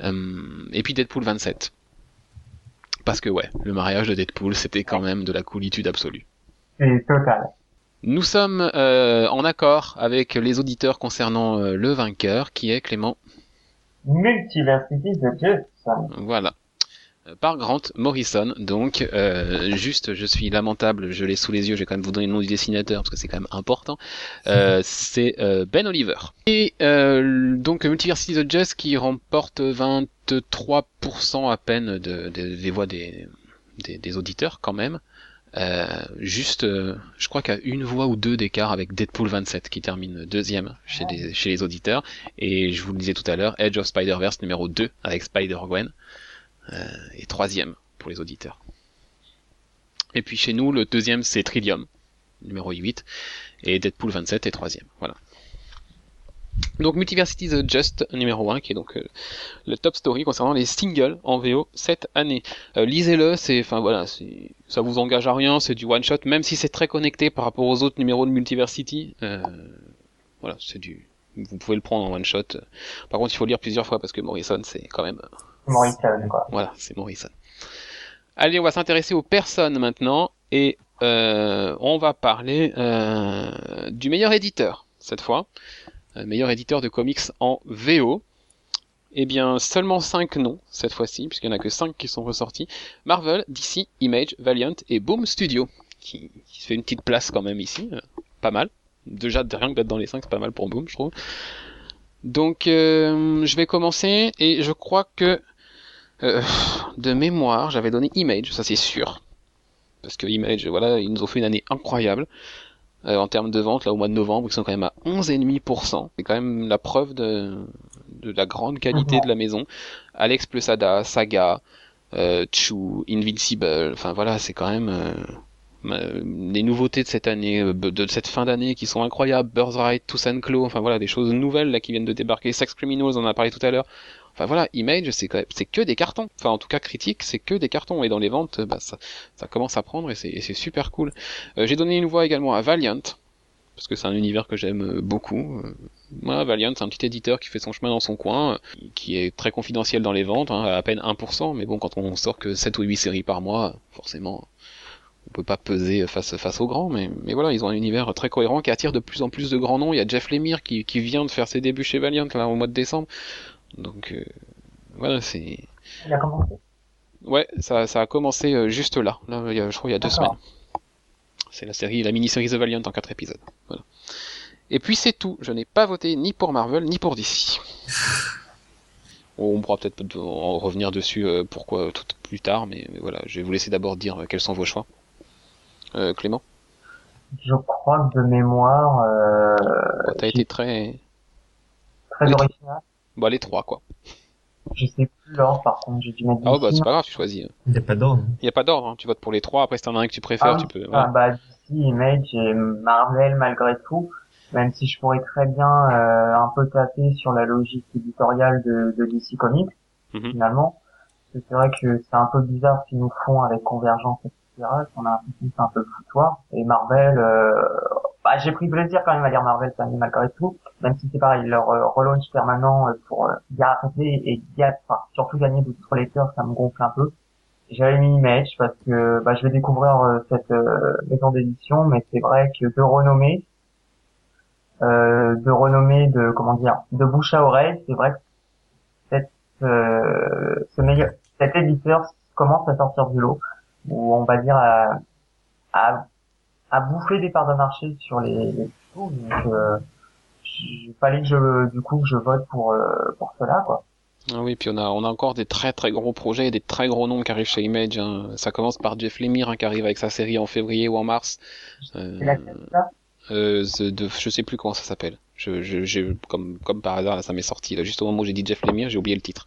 Euh, et puis Deadpool 27. parce que ouais, le mariage de Deadpool, c'était quand même de la coolitude absolue. C'est total. Nous sommes euh, en accord avec les auditeurs concernant euh, le vainqueur, qui est Clément. Multiversity de Jason. Voilà. Euh, Par Grant Morrison, donc euh, juste, je suis lamentable, je l'ai sous les yeux, je vais quand même vous donner le nom du dessinateur parce que c'est quand même important. Euh, c'est euh, Ben Oliver. Et euh, donc Multiversity of Just qui remporte 23% à peine de, de- des voix des, des, des auditeurs quand même. Euh, juste, euh, je crois a une voix ou deux d'écart avec Deadpool 27 qui termine deuxième chez, les, chez les auditeurs. Et je vous le disais tout à l'heure, Edge of Spider-Verse numéro 2 avec Spider-Gwen et troisième pour les auditeurs. Et puis chez nous, le deuxième c'est Trillium, numéro 8, et Deadpool 27 est troisième. Voilà. Donc Multiversity The Just numéro 1, qui est donc euh, le top story concernant les singles en VO cette année. Euh, Lisez-le, c'est, enfin voilà, ça vous engage à rien, c'est du one shot, même si c'est très connecté par rapport aux autres numéros de Multiversity. Euh, voilà, c'est du, vous pouvez le prendre en one shot. Par contre, il faut lire plusieurs fois parce que Morrison, c'est quand même Morrison, quoi. voilà, c'est Morrison. Allez, on va s'intéresser aux personnes maintenant et euh, on va parler euh, du meilleur éditeur cette fois, Euh, meilleur éditeur de comics en VO. Eh bien, seulement 5 noms cette fois-ci, puisqu'il n'y en a que 5 qui sont ressortis. Marvel, DC, Image, Valiant et Boom Studio, qui, qui se fait une petite place quand même ici, pas mal. Déjà, rien que d'être dans les 5, c'est pas mal pour Boom, je trouve. Donc, je vais commencer, et je crois que euh, de mémoire, j'avais donné Image, ça c'est sûr. Parce que Image, voilà, ils nous ont fait une année incroyable. euh, en termes de vente, là au mois de novembre, ils sont quand même à 11,5%. C'est quand même la preuve de, de la grande qualité de la maison. Alex Plesada, Saga, euh, Chu, Invincible, enfin voilà, c'est quand même euh, les nouveautés de cette année, euh, de cette fin d'année qui sont incroyables. Birthright, Toussaint Claw, enfin voilà, des choses nouvelles là qui viennent de débarquer. Sex Criminals, on en a parlé tout à l'heure. Enfin voilà, Image, c'est que des cartons. Enfin en tout cas critique, c'est que des cartons. Et dans les ventes, bah, ça, commence à prendre et c'est, super cool. Euh, j'ai donné une voix également à Valiant parce que c'est un univers que j'aime euh, beaucoup. Euh, Valiant, c'est un petit éditeur qui fait son chemin dans son coin, euh, qui est très confidentiel dans les ventes, hein, à peine 1%, mais bon, quand on sort que 7 ou 8 séries par mois, forcément, on peut pas peser face face aux grands, mais, mais voilà, ils ont un univers très cohérent qui attire de plus en plus de grands noms. Il y a Jeff Lemire qui, qui vient de faire ses débuts chez Valiant là au mois de décembre, donc euh, voilà, c'est Il a commencé. Ouais, ça, ça a commencé euh, juste là. Là, il y a, je crois, il y a deux semaines. C'est la série, la mini-série The Valiant en quatre épisodes. Voilà. Et puis c'est tout. Je n'ai pas voté ni pour Marvel ni pour DC. On pourra peut-être en revenir dessus euh, pourquoi tout plus tard, mais, voilà, je vais vous laisser d'abord dire quels sont vos choix. Euh, Clément, Je crois que de mémoire, euh, Ouais, t'as été très, très original. bah les trois quoi. Je sais plus l'ordre, par contre, j'ai dû mettre Ah ouais, bah c'est pas grave, tu choisis. Il n'y a pas d'ordre. Il y a pas d'ordre, hein. tu votes pour les trois. Après, si t'en as un que tu préfères, Ah, tu peux. Ah, bah, DC, Image et Marvel, malgré tout, même si je pourrais très bien euh, un peu taper sur la logique éditoriale de, de DC Comics, Mhm. finalement. Parce que C'est vrai que c'est un peu bizarre ce qu'ils nous font avec Convergence, etc. On a l'impression que un peu. Et Marvel, euh, bah, j'ai pris plaisir quand même à lire Marvel année, malgré tout. Même si c'est pareil, leur euh, relaunch permanent euh, pour euh, garder et ga- enfin, surtout gagner d'autres lecteurs, ça me gonfle un peu. J'avais mis Image parce que bah, je vais découvrir cette maison d'édition, mais c'est vrai que de renommée, euh, de renommée, de comment dire, de bouche à oreille, c'est vrai que cette, euh, ce meilleur, cet éditeur commence à sortir du lot, où on va dire à, à, à bouffer des parts de marché sur les, les donc euh, il fallait que je, du coup, que je vote pour euh, pour cela, quoi. Ah oui, puis on a, on a encore des très très gros projets et des très gros noms qui arrivent chez Image. hein. Ça commence par Jeff Lemire hein, qui arrive avec sa série en février ou en mars. Euh, laquelle ça euh, de, je sais plus comment ça s'appelle. Je, je, comme, comme par hasard, là, ça m'est sorti. Là, juste au moment où j'ai dit Jeff Lemire, j'ai oublié le titre.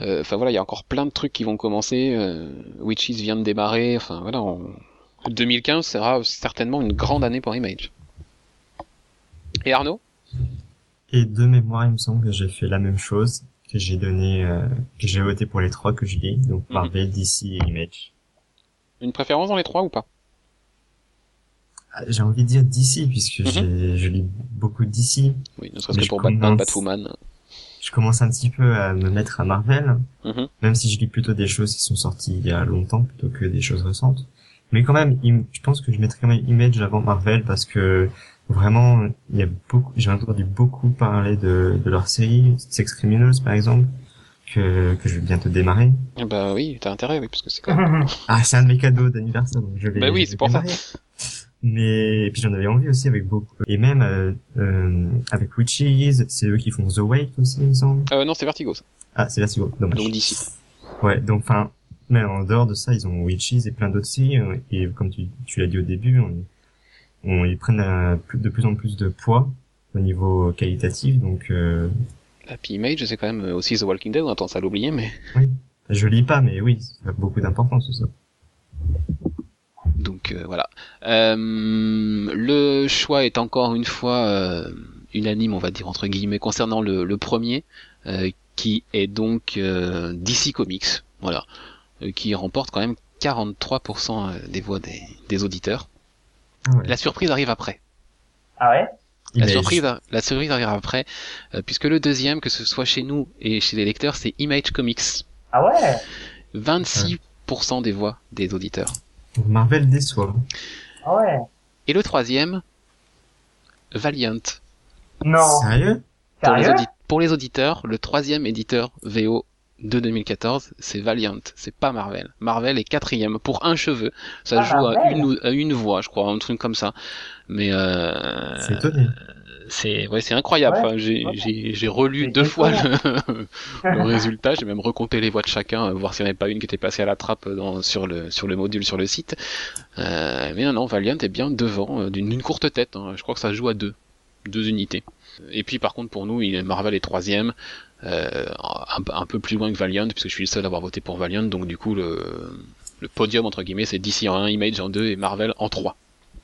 Euh, Enfin voilà, il y a encore plein de trucs qui vont commencer. Euh, Witches vient de démarrer. Enfin voilà, on- 2015 sera certainement une grande année pour Image. Et Arnaud? Et de mémoire, il me semble que j'ai fait la même chose, que j'ai donné, euh, que j'ai voté pour les trois que je lis, donc Mhm. Marvel, DC et Image. Une préférence dans les trois ou pas? Ah, J'ai envie de dire DC, puisque Mhm. je lis beaucoup de DC. Oui, ne serait-ce que pour Batman, Batwoman. Je commence un petit peu à me mettre à Marvel, Mhm. même si je lis plutôt des choses qui sont sorties il y a longtemps plutôt que des choses récentes. Mais quand même, je pense que je mettrais quand même Image avant Marvel parce que vraiment, il y a beaucoup, j'ai entendu beaucoup parler de, de leur série, Sex Criminals par exemple, que, que je vais bientôt démarrer. Ah Bah oui, t'as intérêt, oui, parce que c'est quand même... Ah, c'est un de mes cadeaux d'anniversaire, donc je vais. Bah oui, c'est pour ça. Mais et puis j'en avais envie aussi avec beaucoup. Et même euh, euh, avec Witches, c'est eux qui font The Wait aussi, il me semble. Euh, non, c'est Vertigo, ça. Ah, c'est gros. Dommage. Donc d'ici. Ouais, donc enfin, mais en dehors de ça, ils ont Witches et plein d'autres séries. euh, Et comme tu, tu l'as dit au début, on, on ils prennent de plus en plus de poids au niveau qualitatif. Donc euh, Happy Image, c'est quand même euh, aussi The Walking Dead, on a tendance à l'oublier, mais... je lis pas, mais oui, ça a beaucoup d'importance ça. Donc euh, voilà. Euh, le choix est encore une fois euh, unanime, on va dire entre guillemets, concernant le, le premier, euh, qui est donc euh, DC Comics, voilà, euh, qui remporte quand même 43% des voix des, des auditeurs. Ouais. La surprise arrive après. Ah ouais? La surprise, la surprise arrive après, euh, puisque le deuxième, que ce soit chez nous et chez les lecteurs, c'est Image Comics. Ah ouais? 26% des voix des auditeurs. Marvel déçoit. Ah ouais Et le troisième, Valiant. Non Sérieux? Pour les, pour les auditeurs, le troisième éditeur VO de 2014, c'est Valiant, c'est pas Marvel. Marvel est quatrième pour un cheveu. Ça Ah, joue à une, ou- à une voix, je crois, un truc comme ça. Mais euh, C'est étonné. C'est ouais, c'est incroyable. Ouais, Enfin, j'ai ouais. j'ai j'ai relu deux fois le, le résultat. J'ai même recompté les voix de chacun, euh, voir s'il n'y en avait pas une qui était passée à la trappe dans, sur le sur le module sur le site. Euh, mais non, non, Valiant est bien devant euh, d'une courte tête. hein. Je crois que ça joue à deux, deux unités. Et puis par contre pour nous, il Marvel est troisième, euh, un, un peu plus loin que Valiant puisque je suis le seul à avoir voté pour Valiant. Donc du coup le le podium entre guillemets c'est DC en 1, Image en 2 et Marvel en 3.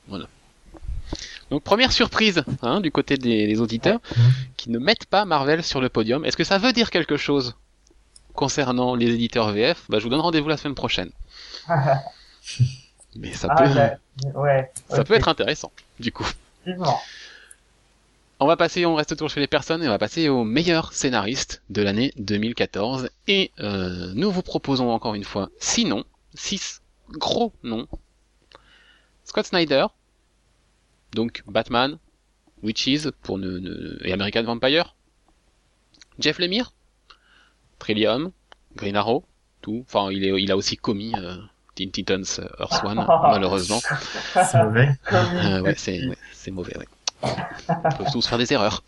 Voilà. Donc première surprise hein, du côté des, des auditeurs qui ne mettent pas Marvel sur le podium. Est-ce que ça veut dire quelque chose concernant les éditeurs VF Bah je vous donne rendez-vous la semaine prochaine. Mais ça Ah peut ouais. ça peut être intéressant du coup. On va passer, on reste toujours chez les personnes et on va passer au meilleur scénariste de l'année 2014. Et euh, nous vous proposons encore une fois six noms, six gros noms. Scott Snyder, donc Batman, Witches pour ne, ne- et American Vampire, Jeff Lemire, Trillium, Green Arrow, tout. Enfin, il, est, il a aussi commis euh, Teen Titans euh, Earth One, malheureusement. C'est mauvais. Euh, ouais, c'est ouais, c'est mauvais, ouais. On peut tous faire des erreurs.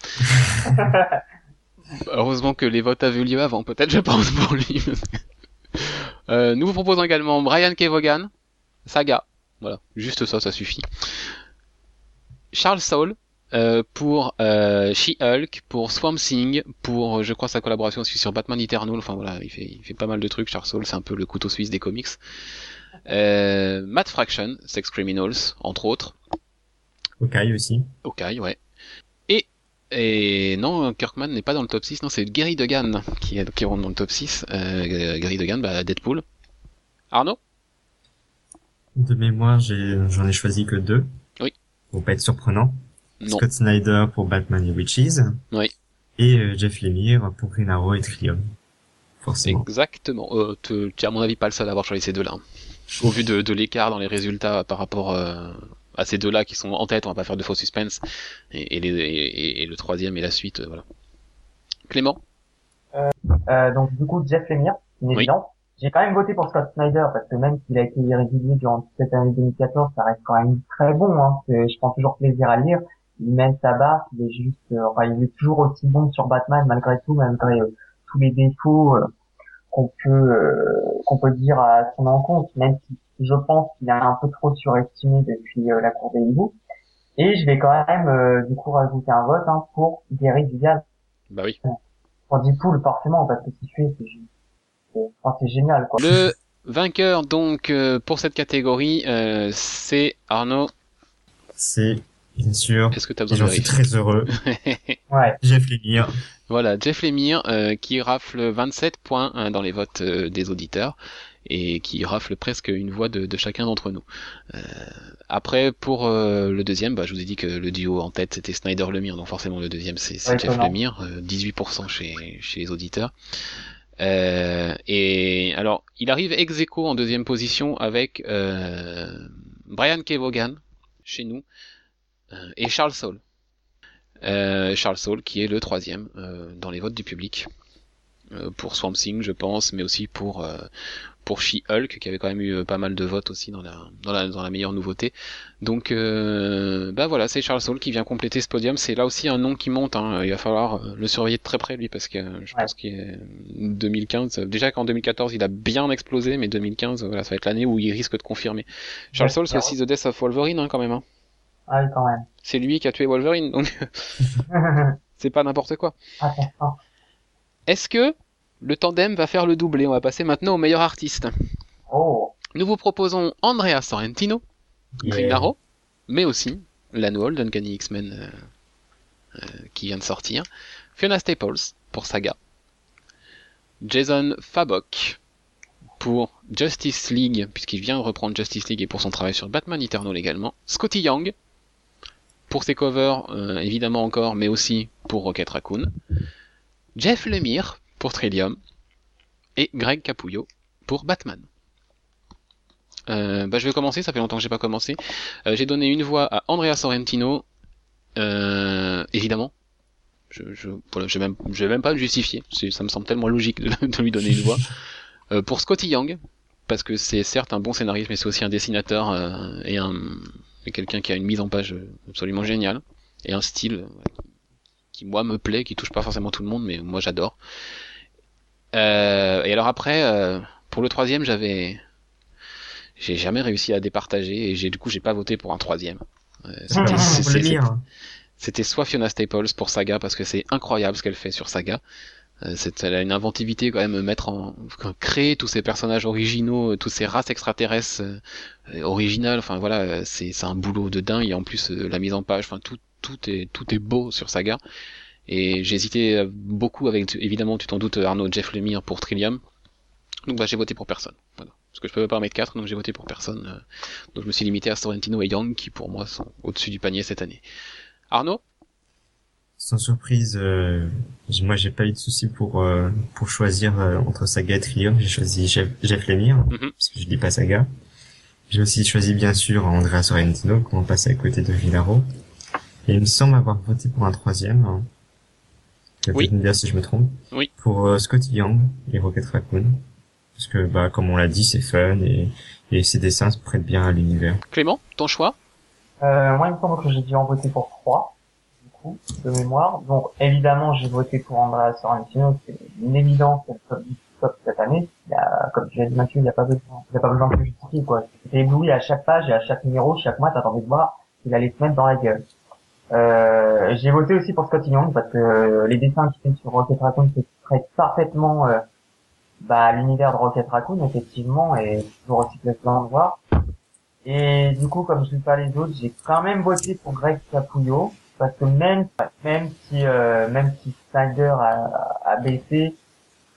Heureusement que les votes avaient eu lieu avant, peut-être, je pense, pour lui. Euh, nous vous proposons également Brian Kevogan, Saga. Voilà, juste ça, ça suffit. Charles Soule, euh, pour euh, She-Hulk, pour Swamp Thing, pour, euh, je crois, sa collaboration aussi sur Batman Eternal. Enfin voilà, il fait, il fait pas mal de trucs. Charles Soule, c'est un peu le couteau suisse des comics. Euh, Matt Fraction, Sex Criminals, entre autres. Ok aussi. Ok, ouais. Et, et non, Kirkman n'est pas dans le top 6, non, c'est Gary Degan qui, est, qui rentre dans le top 6. Euh, Gary Degan, bah, Deadpool. Arnaud? De mémoire, j'ai, j'en ai choisi que deux. Pour pas être surprenant. Non. Scott Snyder pour Batman et Witches. Oui. Et euh, Jeff Lemire pour Green Arrow et Trillium. Forcément. Exactement. Euh, tu tu es à mon avis pas le seul à avoir choisi ces deux-là. hein. Au vu de, de l'écart dans les résultats par rapport euh, à ces deux-là qui sont en tête, on va pas faire de faux suspense. Et, et, les, et, et le troisième et la suite, euh, voilà. Clément? Euh, donc du coup Jeff Lemire, une Oui. J'ai quand même voté pour Scott Snyder parce que même s'il a été irrégulier durant cette année 2014, ça reste quand même très bon. Hein. Je prends toujours plaisir à le lire. Il mène sa barre, il est juste, euh, enfin il est toujours aussi bon sur Batman malgré tout, malgré euh, tous les défauts euh, qu'on peut euh, qu'on peut dire à son encontre, même si je pense qu'il est un peu trop surestimé depuis la cour des hiboux. Et je vais quand même euh, du coup rajouter un vote hein, pour Gary Dugan Bah oui. pour Deadpool forcément parce que ce qu'il fait c'est ju- c'est enfin, c'est génial quoi. Le vainqueur donc euh, pour cette catégorie, euh, c'est Arnaud. C'est, bien sûr, Est-ce que tu as et besoin j'en de suis vérifier très heureux, Ouais. Jeff Lemire. Voilà, Jeff Lemire euh, qui rafle 27 points hein, dans les votes euh, des auditeurs. et qui rafle presque une voix de, de chacun d'entre nous. Euh, après, pour euh, le deuxième, bah, je vous ai dit que le duo en tête c'était Snyder Lemire, donc forcément le deuxième c'est Ouais, Jeff. Lemire, euh, 18% chez, chez les auditeurs. Euh, et alors, il arrive ex aequo en deuxième position avec euh, Brian Kevogan chez nous euh, et Charles Saul. Euh, Charles Saul qui est le troisième dans les votes du public pour Swamp Thing, je pense, mais aussi pour pour She-Hulk qui avait quand même eu euh, pas mal de votes aussi dans la dans la dans la meilleure nouveauté. Donc euh, bah voilà, c'est Charles Saul qui vient compléter ce podium. C'est là aussi un nom qui monte. Hein. Il va falloir euh, le surveiller de très près lui parce que euh, je Ouais. pense qu'il est 2015. euh, Déjà qu'en 2014 il a bien explosé, mais 2015 voilà, ça va être l'année où il risque de confirmer. Charles Ouais, Saul c'est aussi The Death of Wolverine hein, quand même. Hein. Ah oui, quand même. C'est lui qui a tué Wolverine, donc c'est pas n'importe quoi. Attention. Est-ce que le tandem va faire le doublé On va passer maintenant au meilleur artiste. Oh. Nous vous proposons Andrea Sorrentino, Yeah. Mais aussi l'annual d'Uncanny X-Men euh, euh, qui vient de sortir, Fiona Staples pour Saga, Jason Fabok pour Justice League, puisqu'il vient reprendre Justice League et pour son travail sur Batman Eternal également, Scotty Young pour ses covers euh, évidemment encore, mais aussi pour Rocket Raccoon, Jeff Lemire pour Trillium et Greg Capullo pour Batman. Euh, bah, je vais commencer, ça fait longtemps que j'ai pas commencé. Euh, j'ai donné une voix à Andrea Sorrentino, euh, évidemment. Je, je, voilà, je vais même, je vais même pas le justifier. Ça me semble tellement logique de, de lui donner une voix. Euh, pour Scotty Young, parce que c'est certes un bon scénariste, mais c'est aussi un dessinateur euh, et un et quelqu'un qui a une mise en page absolument géniale et un style qui moi me plaît, qui touche pas forcément tout le monde, mais moi j'adore. Euh, et alors après, euh, pour le troisième, j'avais j'ai jamais réussi à départager et j'ai du coup j'ai pas voté pour un troisième. Euh, c'était- lire. c'était soit Fiona Staples pour Saga parce que c'est incroyable ce qu'elle fait sur Saga. Euh, c'est, elle a une inventivité quand même, mettre en, créer tous ces personnages originaux, euh, toutes ces races extraterrestres originales. Enfin voilà, c'est, c'est un boulot de dingue et en plus la mise en page, enfin tout, tout est, tout est beau sur Saga. Et j'ai hésité euh, beaucoup avec, évidemment, tu t'en doutes, Arnaud Jeff Lemire pour Trillium. Donc bah j'ai voté pour personne. Voilà. Parce que je peux pas en mettre quatre, donc j'ai voté pour personne. euh, donc je me suis limité à Sorrentino et Young qui pour moi sont au-dessus du panier cette année. Arnaud? Sans surprise, euh, moi j'ai pas eu de souci pour euh, pour choisir euh, entre Saga et Trillium. J'ai choisi Jeff, Jeff Lemire Mhm. parce que je dis pas Saga. J'ai aussi choisi bien sûr Andrea Sorrentino, comment passer à côté de Villaro. Et il me semble avoir voté pour un troisième. Hein. Oui. peut-être me dire si je me trompe. Oui. Pour euh, Scotty Young et Rocket Raccoon. Parce que bah comme on l'a dit, c'est fun et et ses dessins se prêtent bien à l'univers. Clément, ton choix? Euh, moi, il me semble que j'ai dû en voter pour trois, du coup, de mémoire. Donc, évidemment, j'ai voté pour Andrea Sorrentino, c'est une évidence, c'est le top du top cette année. Il y a, comme tu l'as dit Mathieu, il n'y a pas besoin, il y a pas besoin de justifier, quoi. C'était ébloui à chaque page et à chaque numéro, chaque mois, t'attendais de voir qu'il allait se mettre dans la gueule. Euh, j'ai voté aussi pour Scott Young parce que euh, les dessins qu'il fait sur Rocket Raccoon se prêtent parfaitement euh, bah, à l'univers de Rocket Raccoon effectivement et toujours aussi plaisant de voir. Et du coup, comme je ne sais pas les autres, j'ai quand même voté pour Greg Capullo parce que même même si même si Snyder a, a baissé,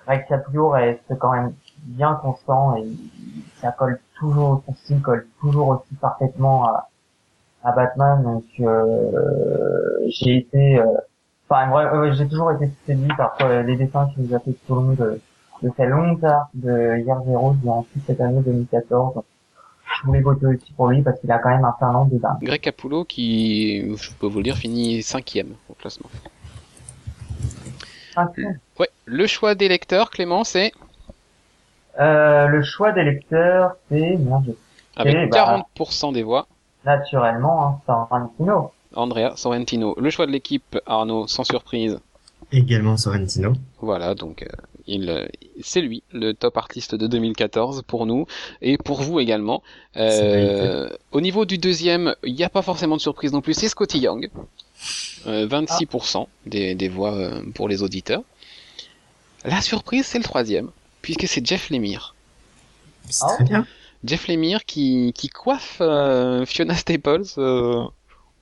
Greg Capullo reste quand même bien constant et ça colle toujours, son style colle toujours aussi parfaitement à, à Batman. Donc euh, j'ai été, euh, enfin ouais, j'ai toujours été séduit par euh, les dessins qu'il nous a fait tout au long de, de ces longues arcs de Year Zero durant toute cette année 2014. Donc, je voulais voter aussi pour lui parce qu'il a quand même un talent de dingue. Greg Capullo qui, je peux vous le dire, finit cinquième au classement. Ah, Ouais, le choix des lecteurs, Clément, c'est Euh, le choix des lecteurs, c'est merde, avec Eh bah. 40% des voix, naturellement, hein, Tarantino. Andrea Sorrentino. Le choix de l'équipe, Arnaud, sans surprise. Également Sorrentino. Voilà, donc euh, il, euh, c'est lui, le top artiste de 2014 pour nous et pour vous également. Euh, au niveau du deuxième, il n'y a pas forcément de surprise non plus, c'est Scotty Young. Euh, 26% des, des voix euh, pour les auditeurs. La surprise, c'est le troisième, puisque c'est Jeff Lemire. C'est Ah. très bien. Jeff Lemire qui, qui coiffe euh, Fiona Staples euh,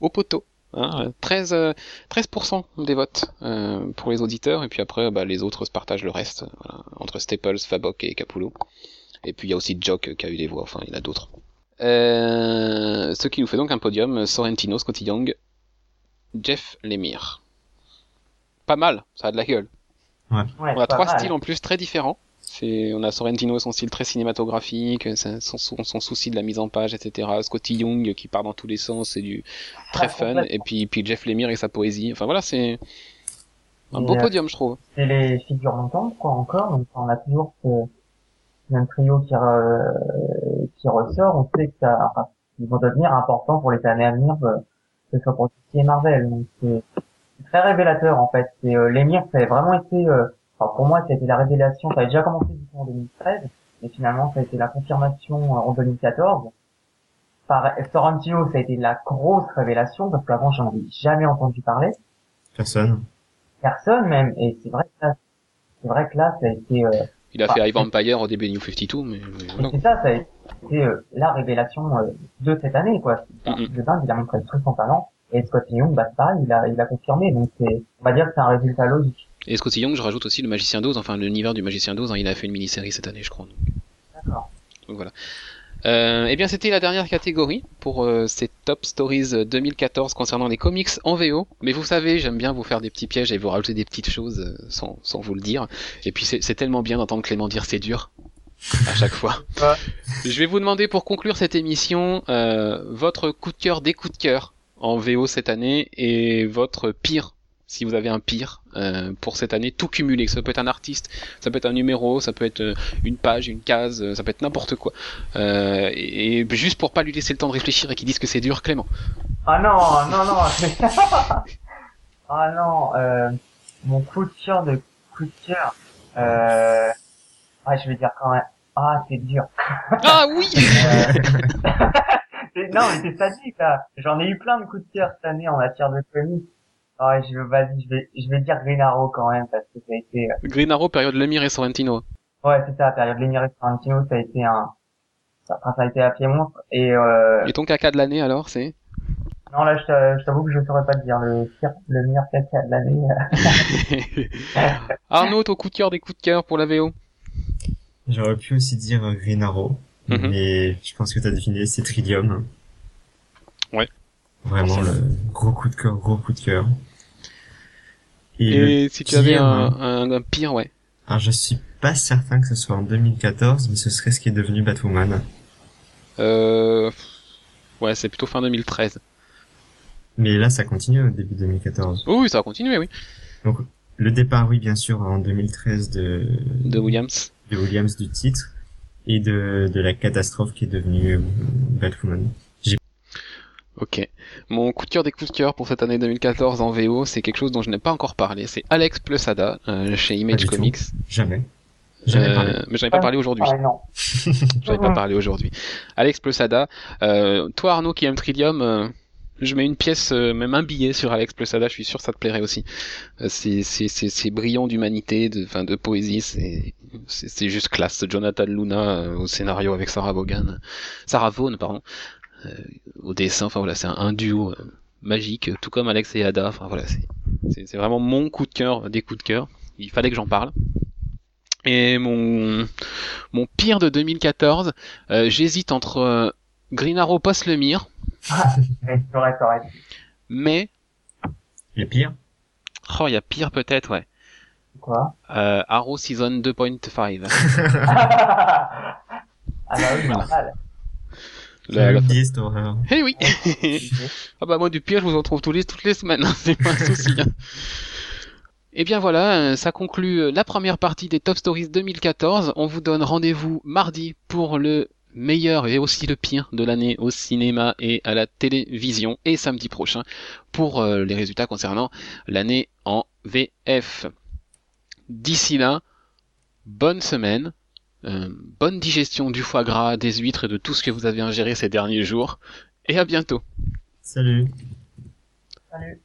au poteau. Hein, 13, euh, 13% des votes euh, pour les auditeurs, et puis après bah, les autres se partagent le reste, voilà, entre Staples, Fabok et Capullo. Et puis il y a aussi Jock qui a eu des voix, enfin il y en a d'autres. Euh, ce qui nous fait donc un podium Sorrentino, Scotty Young, Jeff Lemire. Pas mal, ça a de la gueule. Ouais, On a trois mal. styles en plus très différents. C'est, on a Sorrentino et son style très cinématographique, son, son, souci de la mise en page, etc. Scotty Young qui part dans tous les sens, c'est du très Ah, fun. Et puis, puis Jeff Lemire et sa poésie. Enfin voilà, c'est un Et, beau euh, podium, je trouve. C'est les figures montantes, quoi, encore. Donc, on a toujours ce même trio qui, re- qui ressort. On sait que ça, enfin, ils vont devenir importants pour les années à venir, euh, que ce soit pour DC et Marvel. Donc, c'est très révélateur, en fait. C'est, euh, l'émir, ça a vraiment été, euh, enfin, pour moi, ça a été la révélation. Ça a déjà commencé, du coup, en 2013. Mais finalement, ça a été la confirmation euh, en 2014. Par Sorrentino, ça a été la grosse révélation, parce qu'avant, j'en avais jamais entendu parler Personne. personne même et c'est vrai que là c'est vrai que là ça a été euh, Il a fait High Vampire au début de New 52, mais, mais voilà. c'est ça ça a été euh, la révélation euh, de cette année quoi Mhm. truc de dingue il a montré tout son talent et Scott Young bah c'est pareil il a il a confirmé donc c'est on va dire que c'est un résultat logique Et Scotty Young, je rajoute aussi le Magicien d'Oz, enfin l'univers du Magicien d'Oz, hein, il a fait une mini-série cette année, je crois. D'accord donc voilà. Euh, eh bien, c'était la dernière catégorie pour euh, ces Top Stories 2014 concernant les comics en VO. Mais vous savez, j'aime bien vous faire des petits pièges et vous rajouter des petites choses euh, sans, sans vous le dire. Et puis c'est c'est tellement bien d'entendre Clément dire c'est dur à chaque fois. Ouais. Je vais vous demander pour conclure cette émission euh, votre coup de cœur des coups de cœur en VO cette année et votre pire si vous avez un pire euh, pour cette année, tout cumulé. Ça peut être un artiste, ça peut être un numéro, ça peut être euh, une page, une case, euh, ça peut être n'importe quoi. Euh, et, et juste pour pas lui laisser le temps de réfléchir et qu'il dise que c'est dur, Clément. ah non non non ah non euh, mon coup de cœur de coup de cœur euh... ouais je vais dire quand même ah c'est dur Ah oui Euh, non, mais c'est sadique, là. J'en ai eu plein de coups de cœur cette année en matière de comics. Ouais, je, vas-y, je vais, je vais dire Green Arrow quand même, parce que ça a été, euh, Green Arrow, période Lemire et Sorrentino. ouais, c'est ça, la période Lemire et Tarantino, ça a été un, ça, enfin, ça a été un pied monstre. Et, euh, Et ton caca de l'année alors, c'est? Non, là, je t'a- je t'avoue que je saurais pas te dire le pire, le meilleur caca de l'année. Arnaud, ton coup de cœur des coups de cœur pour la VO J'aurais pu aussi dire Green Arrow, Mhm. mais je pense que t'as deviné, c'est Tridium. Ouais. Vraiment le gros coup de cœur, gros coup de cœur. Et, Et si tu avais un, hein. un, un pire, ouais. Alors je suis pas certain que ce soit en 2014, mais ce serait ce qui est devenu Batwoman. Euh... Ouais, c'est plutôt fin 2013. Mais là, ça continue au début 2014. Oh oui, ça va continuer, oui. Le départ, oui, bien sûr, en 2013 de, De Williams. de Williams du titre et de, de la catastrophe qui est devenue Batwoman. Ok. Mon coup de cœur des coups de cœur pour cette année 2014 en VO, c'est quelque chose dont je n'ai pas encore parlé. C'est Alex Plesada euh, chez Image du tout. Comics. Jamais. Jamais Euh, mais j'en ai pas parlé aujourd'hui. Non. J'en ai pas parlé aujourd'hui. Alex Plesada. Euh, toi Arnaud qui aime Tridium, euh, je mets une pièce, euh, même un billet sur Alex Plesada. Je suis sûr que ça te plairait aussi. Euh, c'est brillant d'humanité, de de poésie. C'est juste classe. Jonathan Luna euh, au scénario avec Sarah Vaughan, Sarah Vaughan pardon, au dessin. Enfin voilà, c'est un, un duo euh, magique, tout comme Alex et Ada. Enfin voilà, c'est vraiment mon coup de cœur, des coups de cœur. Il fallait que j'en parle. Et mon mon pire de 2014, euh, j'hésite entre euh, Green Arrow post le mire, Ouais, c'est vrai, c'est vrai. mais Le pire, oh il y a pire peut-être ouais. Quoi? Euh, Arrow Season 2.5. ah bah oui, normal. La- la- horreur. Eh oui. ah bah moi du pire je vous en trouve tous les toutes les semaines, hein, c'est pas un souci. hein. Et bien voilà, euh, ça conclut euh, la première partie des Top Stories 2014. On vous donne rendez-vous mardi pour le meilleur et aussi le pire de l'année au cinéma et à la télévision et samedi prochain pour euh, les résultats concernant l'année en VF. D'ici là, bonne semaine, euh, bonne digestion du foie gras, des huîtres et de tout ce que vous avez ingéré ces derniers jours et à bientôt. Salut. Salut.